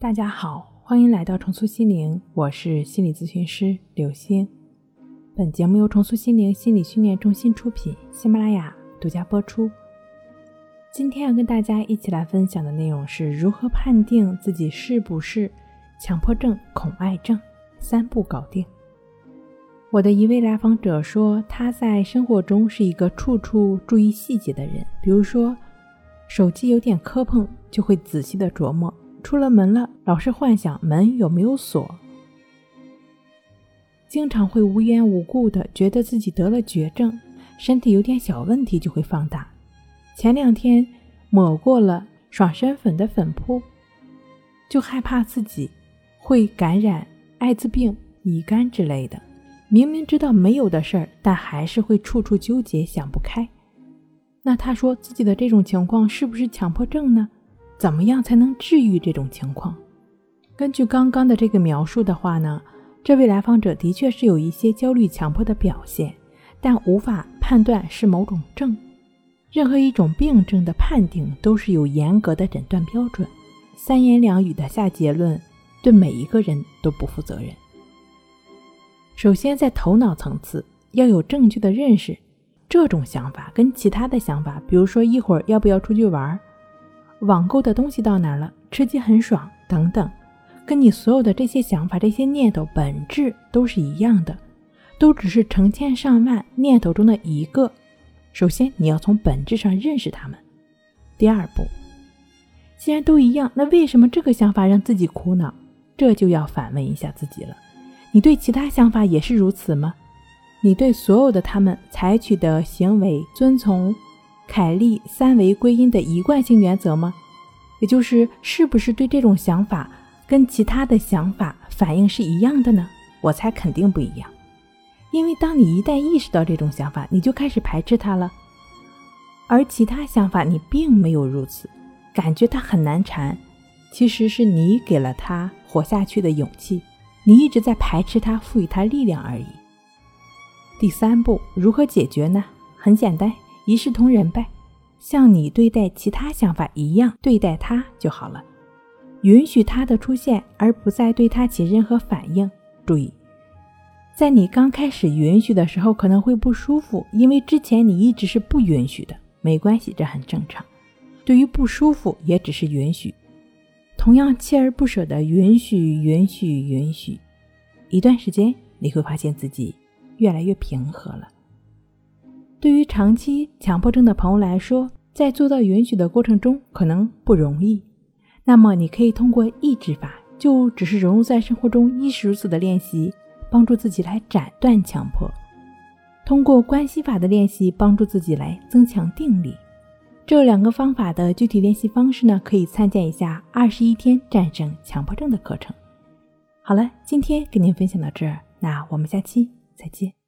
大家好，欢迎来到重塑心灵，我是心理咨询师刘星。本节目由重塑心灵心理训练中心出品，喜马拉雅独家播出。今天要跟大家一起来分享的内容是如何判定自己是不是强迫症、恐爱症，三步搞定。我的一位来访者说，他在生活中是一个处处注意细节的人，比如说手机有点磕碰，就会仔细的琢磨。出了门了，老是幻想门有没有锁，经常会无缘无故的觉得自己得了绝症，身体有点小问题就会放大。前两天抹过了爽身粉的粉扑，就害怕自己会感染艾滋病、乙肝之类的。明明知道没有的事儿，但还是会处处纠结，想不开。那他说自己的这种情况是不是强迫症呢？怎么样才能治愈这种情况？根据刚刚的这个描述的话呢，这位来访者的确是有一些焦虑强迫的表现，但无法判断是某种症。任何一种病症的判定都是有严格的诊断标准，三言两语的下结论对每一个人都不负责任。首先，在头脑层次要有正确的认识，这种想法跟其他的想法，比如说一会儿要不要出去玩。网购的东西到哪儿了？吃鸡很爽，等等，跟你所有的这些想法、这些念头本质都是一样的，都只是成千上万念头中的一个。首先，你要从本质上认识他们。第二步，既然都一样，那为什么这个想法让自己苦恼？这就要反问一下自己了：你对其他想法也是如此吗？你对所有的他们采取的行为遵从？凯利三维归因的一贯性原则吗？也就是是不是对这种想法跟其他的想法反应是一样的呢？我猜肯定不一样，因为当你一旦意识到这种想法，你就开始排斥它了，而其他想法你并没有如此，感觉它很难缠，其实是你给了它活下去的勇气，你一直在排斥它，赋予它力量而已。第三步如何解决呢？很简单。一视同仁呗，像你对待其他想法一样对待它就好了，允许它的出现，而不再对它起任何反应。注意，在你刚开始允许的时候可能会不舒服，因为之前你一直是不允许的。没关系，这很正常。对于不舒服，也只是允许，同样锲而不舍的允许、允许、允许，一段时间你会发现自己越来越平和了。对于长期强迫症的朋友来说，在做到允许的过程中可能不容易。那么，你可以通过抑制法，就只是融入在生活中，亦是如此的练习，帮助自己来斩断强迫；通过关系法的练习，帮助自己来增强定力。这两个方法的具体练习方式呢，可以参见一下《二十一天战胜强迫症》的课程。好了，今天跟您分享到这儿，那我们下期再见。